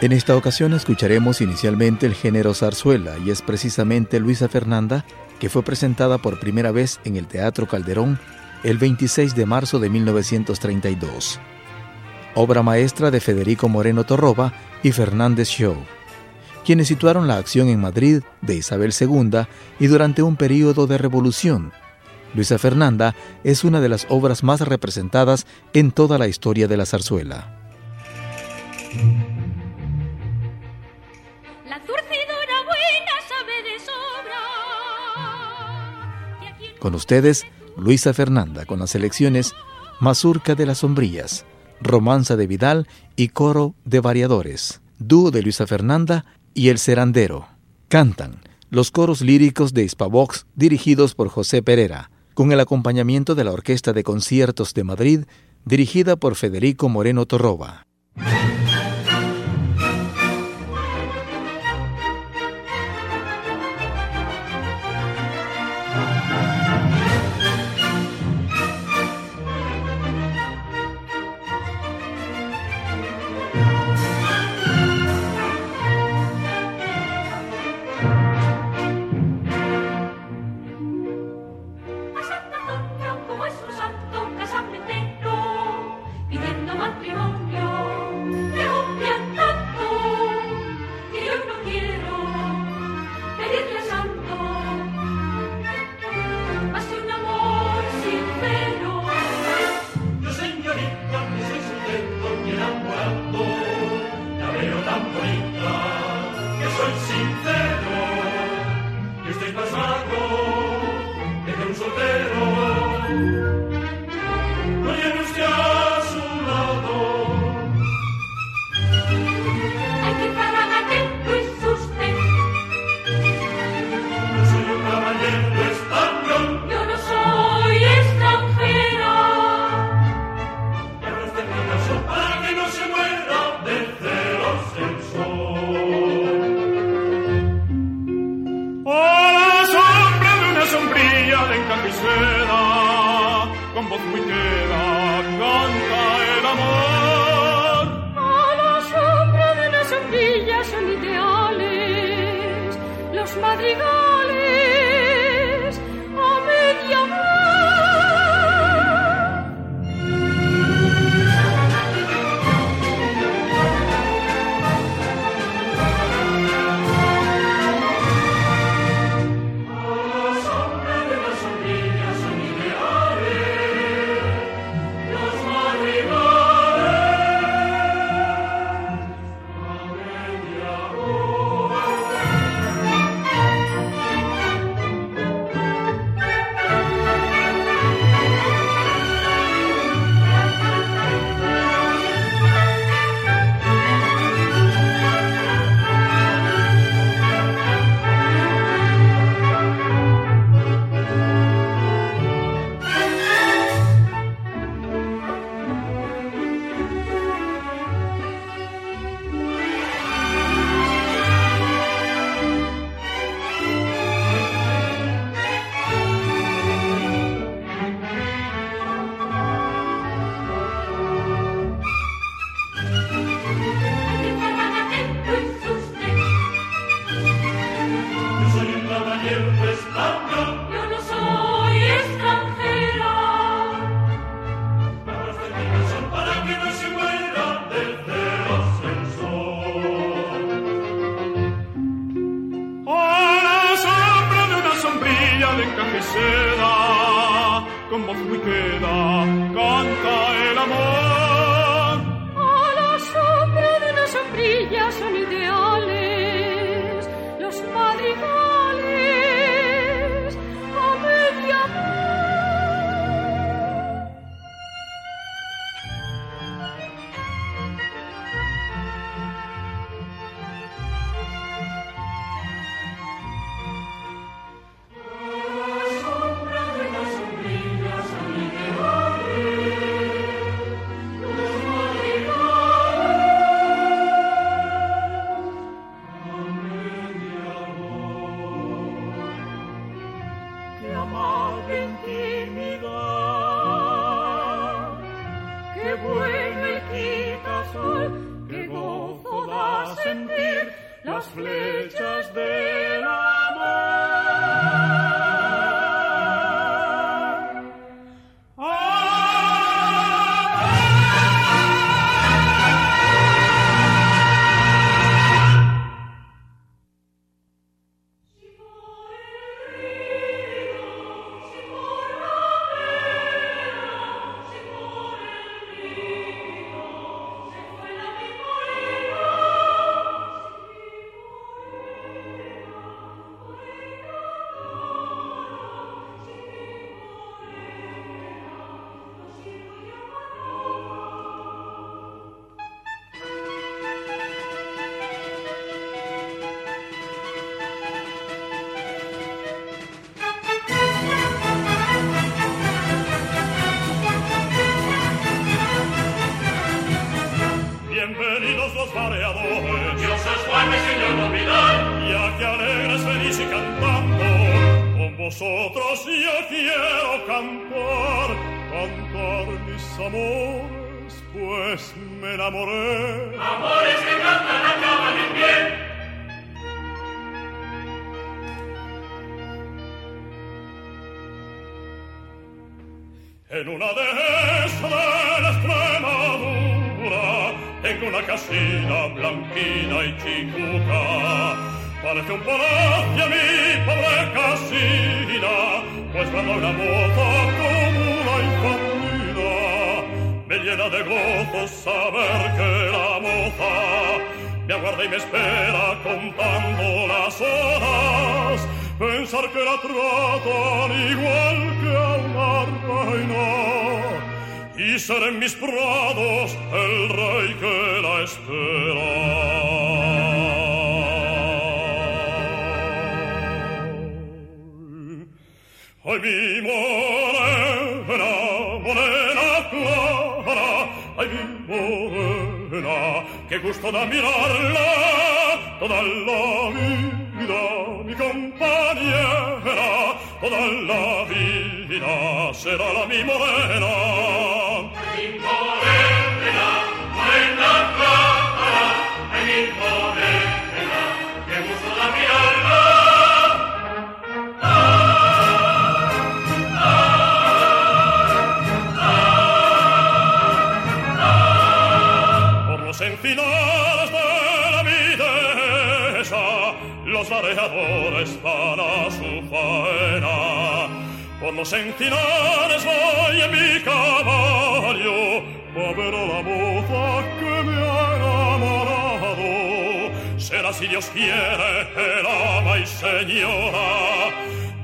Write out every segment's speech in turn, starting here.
En esta ocasión escucharemos inicialmente el género zarzuela y es precisamente Luisa Fernanda que fue presentada por primera vez en el Teatro Calderón el 26 de marzo de 1932. Obra maestra de Federico Moreno Torroba y Fernández Show, quienes situaron la acción en Madrid de Isabel II y durante un periodo de revolución. Luisa Fernanda es una de las obras más representadas en toda la historia de la zarzuela. Con ustedes, Luisa Fernanda con las selecciones Mazurca de las Sombrillas, Romanza de Vidal y Coro de Variadores, Dúo de Luisa Fernanda y El Serandero. Cantan los coros líricos de Hispavox dirigidos por José Pereira, con el acompañamiento de la Orquesta de Conciertos de Madrid dirigida por Federico Moreno Torroba. Mis amores, pues me enamoré. Amores que cantan acaban en bien. En una de la Extremadura tengo una casina blanquina y chicuca Parece un palacio mi pobre casina, pues cuando una moza como la infamida, llena de gozo saber que la moza me aguarda y me espera contando las horas, pensar que la tratan igual que a una reina, y ser en mis prados el rey que la espera. Ay, mi morena, qué gusto da mirarla toda la vida, mi compañera, toda la vida será la mi morena. Los encinares voy en mi caballo, a la moza que me ha enamorado. Será si Dios quiere el ama y señora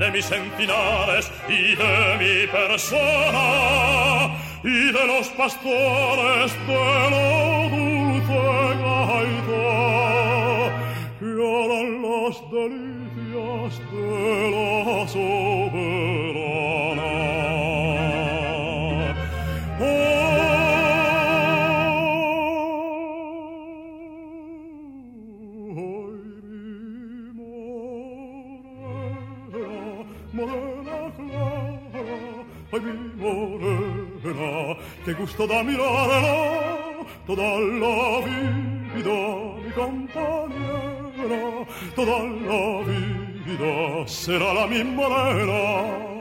de mis encinares y de mi persona y de los pastores de lo Ay, mi morena, qué gusto da mirarla toda la vida, mi compañera, toda la vida será la mi morena.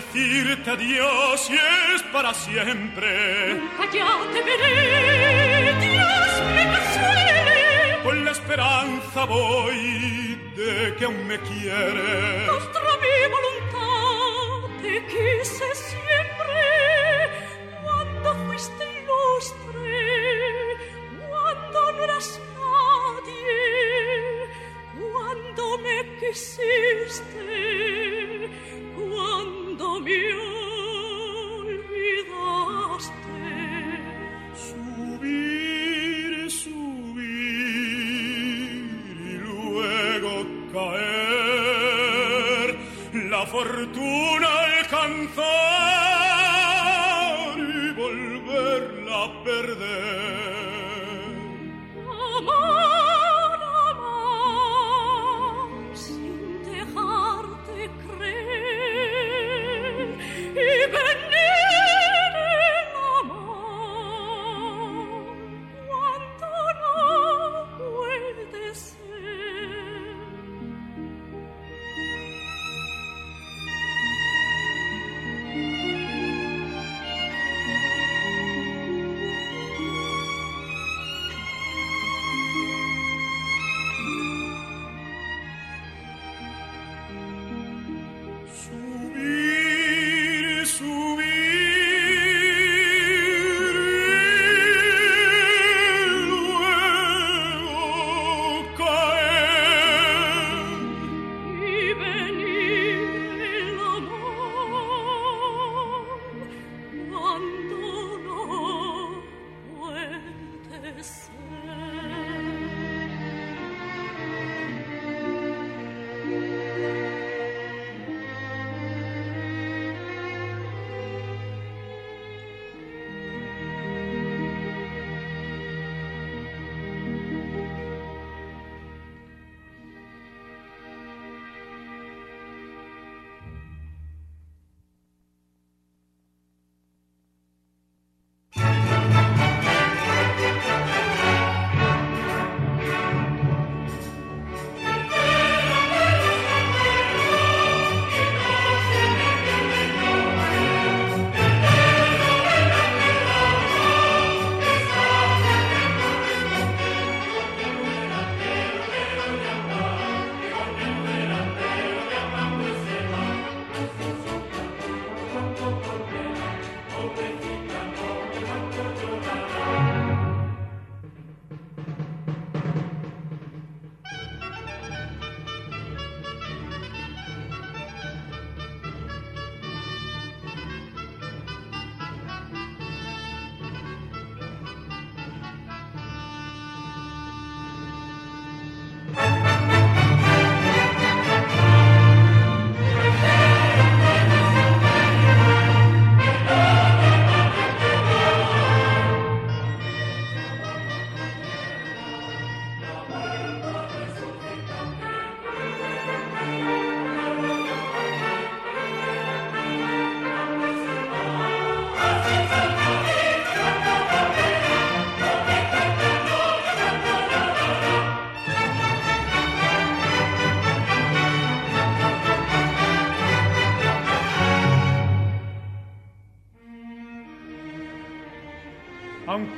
Decirte adiós y es para siempre. Nunca ya te veré, Dios me consuele. Con la esperanza voy de que aún me quieres. Contra mi voluntad te quise siempre. Cuando fuiste ilustre, cuando no eras nadie, cuando me quisiste, fortuna alcanzar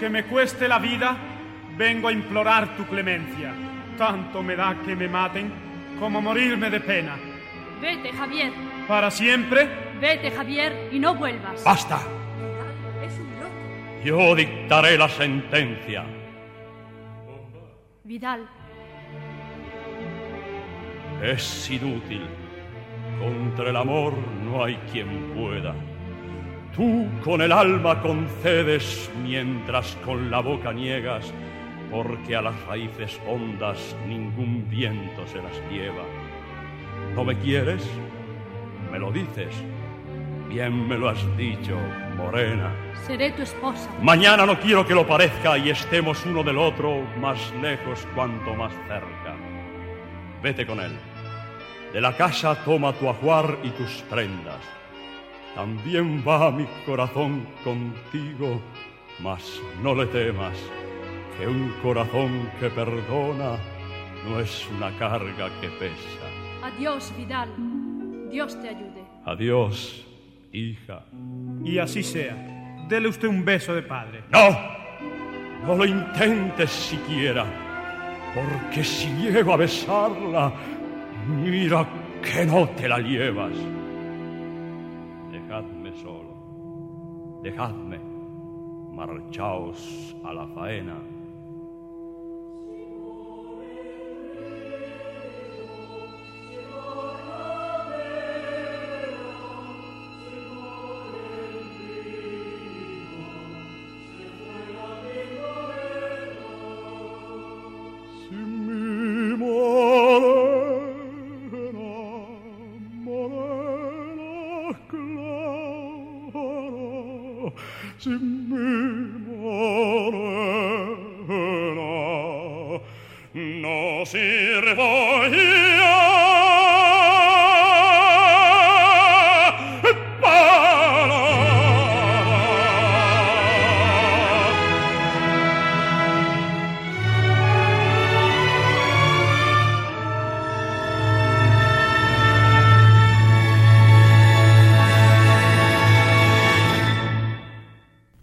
Aunque me cueste la vida, vengo a implorar tu clemencia. Tanto me da que me maten como morirme de pena. Vete, Javier. ¿Para siempre? Vete, Javier, y no vuelvas. ¡Basta! Es un loco. Yo dictaré la sentencia. Vidal. Es inútil. Contra el amor no hay quien pueda. Tú con el alma concedes mientras con la boca niegas, porque a las raíces hondas ningún viento se las lleva. ¿No me quieres? Me lo dices. Bien me lo has dicho, morena. Seré tu esposa. Mañana no quiero que lo parezca y estemos uno del otro más lejos cuanto más cerca. Vete con él. De la casa toma tu ajuar y tus prendas. También va mi corazón contigo, mas no le temas, que un corazón que perdona no es una carga que pesa. Adiós, Vidal. Dios te ayude. Adiós, hija. Y así sea. Dele usted un beso de padre. No, no lo intentes siquiera, porque si llego a besarla, mira que no te la llevas. Solo, dejadme, marchaos a la faena.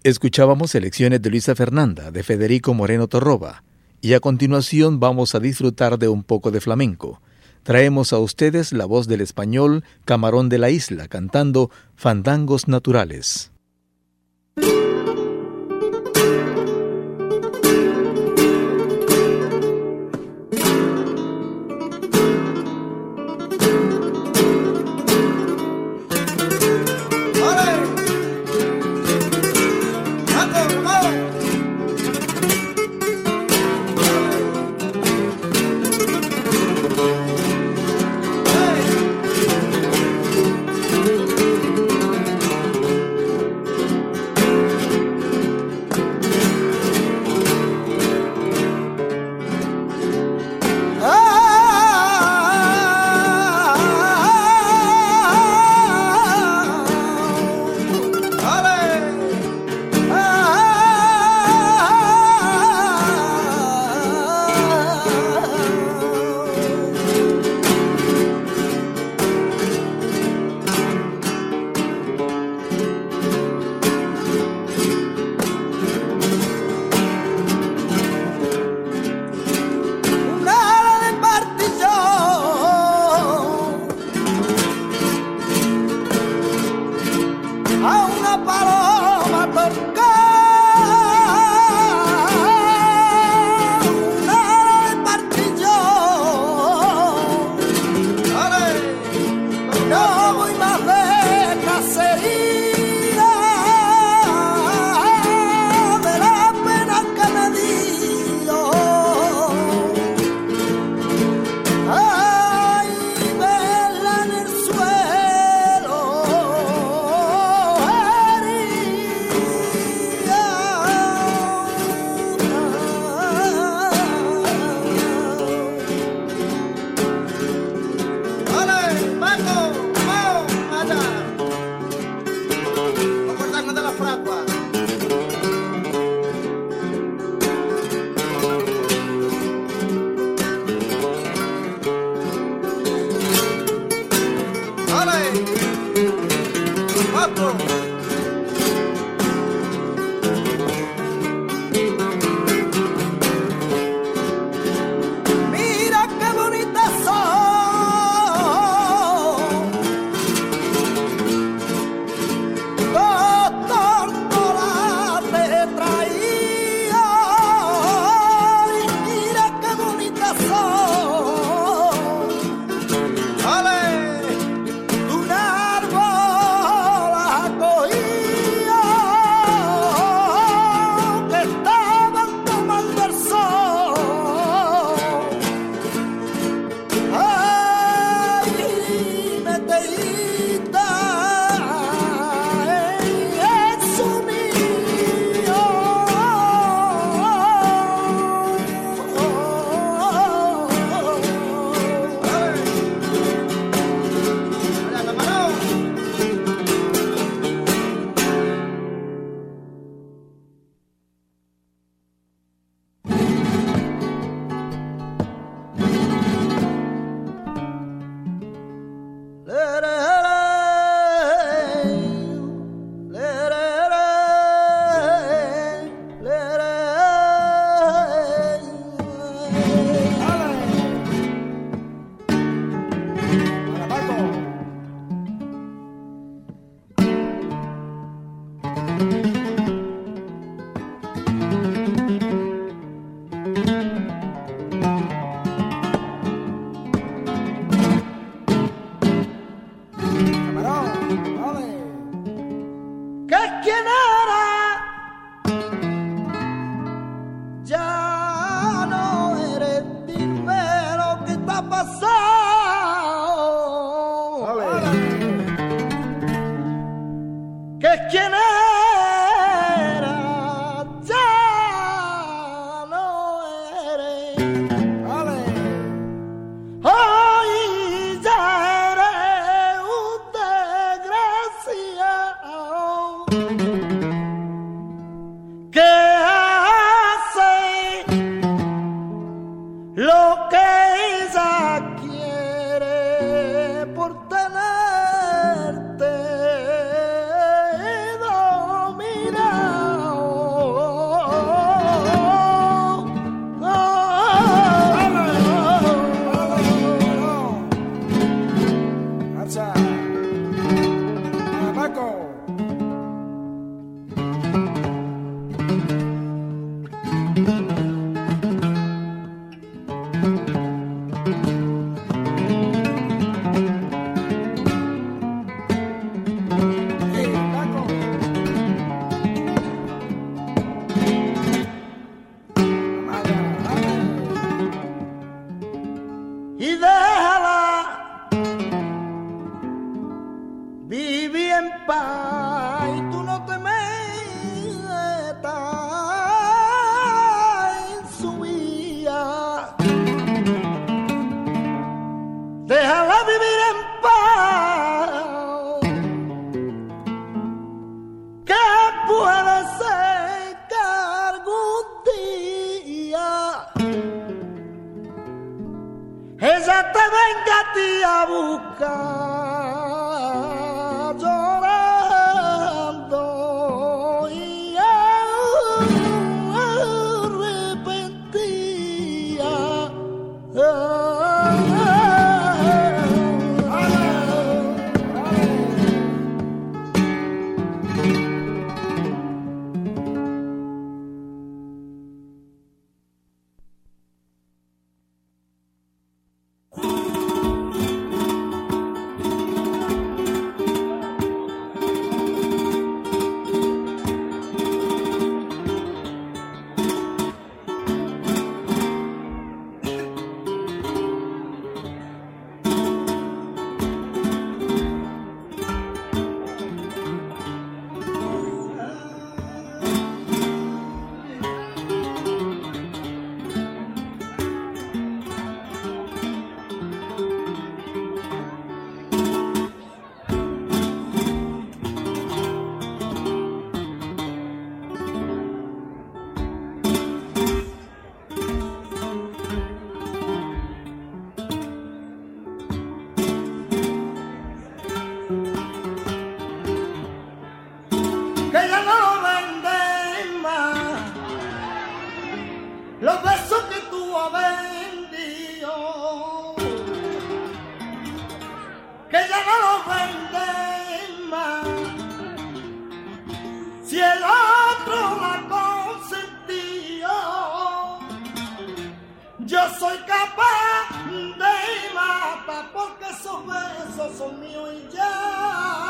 Escuchábamos selecciones de Luisa Fernanda, de Federico Moreno Torroba, y a continuación vamos a disfrutar de un poco de flamenco. Traemos a ustedes la voz del español Camarón de la Isla cantando Fandangos Naturales. que ya no lo venden más. Los besos que tú has vendido, que ya no los venden más. Si el otro la consentió, yo soy capaz de matar porque esos besos son míos y ya.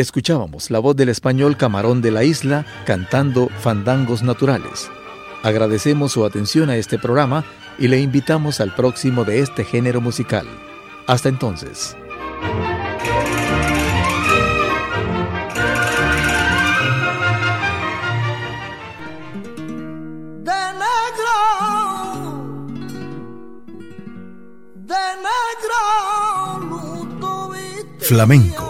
Escuchábamos la voz del español Camarón de la Isla cantando Fandangos Naturales. Agradecemos su atención a este programa y le invitamos al próximo de este género musical. Hasta entonces. Flamenco